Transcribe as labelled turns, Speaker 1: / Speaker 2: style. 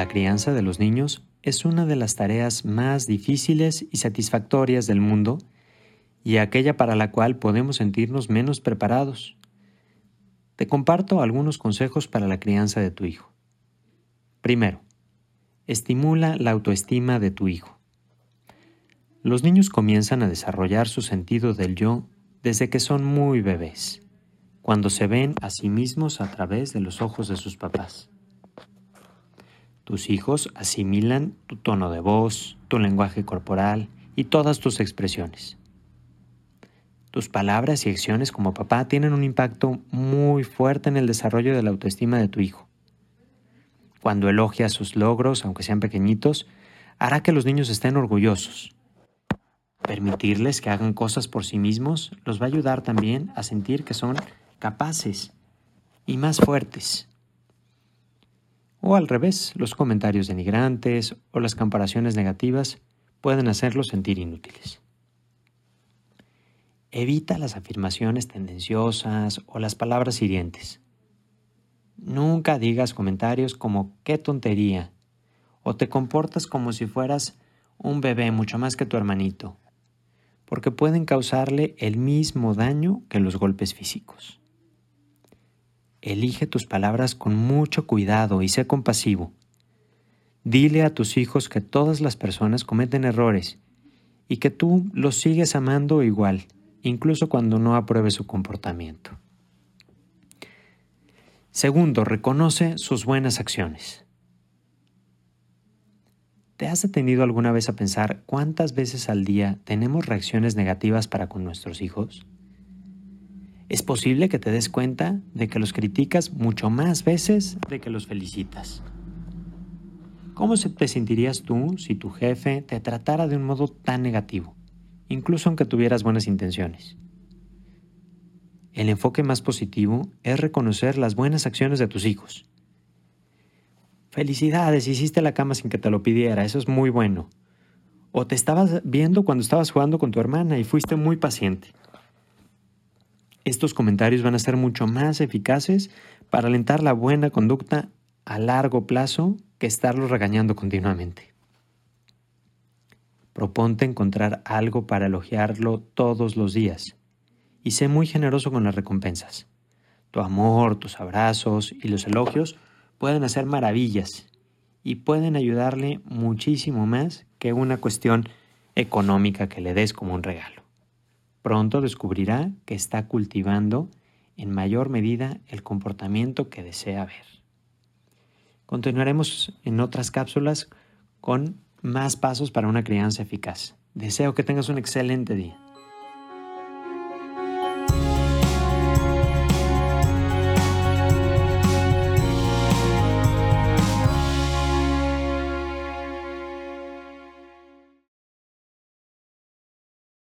Speaker 1: La crianza de los niños es una de las tareas más difíciles y satisfactorias del mundo y aquella para la cual podemos sentirnos menos preparados. Te comparto algunos consejos para la crianza de tu hijo. Primero, estimula la autoestima de tu hijo. Los niños comienzan a desarrollar su sentido del yo desde que son muy bebés, cuando se ven a sí mismos a través de los ojos de sus papás. Tus hijos asimilan tu tono de voz, tu lenguaje corporal y todas tus expresiones. Tus palabras y acciones como papá tienen un impacto muy fuerte en el desarrollo de la autoestima de tu hijo. Cuando elogias sus logros, aunque sean pequeñitos, hará que los niños estén orgullosos. Permitirles que hagan cosas por sí mismos los va a ayudar también a sentir que son capaces y más fuertes. O al revés, los comentarios denigrantes o las comparaciones negativas pueden hacerlos sentir inútiles. Evita las afirmaciones tendenciosas o las palabras hirientes. Nunca digas comentarios como qué tontería o te comportas como si fueras un bebé mucho más que tu hermanito, porque pueden causarle el mismo daño que los golpes físicos. Elige tus palabras con mucho cuidado y sé compasivo. Dile a tus hijos que todas las personas cometen errores y que tú los sigues amando igual, incluso cuando no apruebe su comportamiento. Segundo, reconoce sus buenas acciones. ¿Te has detenido alguna vez a pensar cuántas veces al día tenemos reacciones negativas para con nuestros hijos? Es posible que te des cuenta de que los criticas mucho más veces de que los felicitas. ¿Cómo te sentirías tú si tu jefe te tratara de un modo tan negativo, incluso aunque tuvieras buenas intenciones? El enfoque más positivo es reconocer las buenas acciones de tus hijos. Felicidades, hiciste la cama sin que te lo pidiera, eso es muy bueno. O te estabas viendo cuando estabas jugando con tu hermana y fuiste muy paciente estos comentarios van a ser mucho más eficaces para alentar la buena conducta a largo plazo que estarlos regañando continuamente. Proponte encontrar algo para elogiarlo todos los días y sé muy generoso con las recompensas. Tu amor, tus abrazos y los elogios pueden hacer maravillas y pueden ayudarle muchísimo más que una cuestión económica que le des como un regalo. Pronto descubrirá que está cultivando en mayor medida el comportamiento que desea ver. Continuaremos en otras cápsulas con más pasos para una crianza eficaz. Deseo que tengas un excelente día.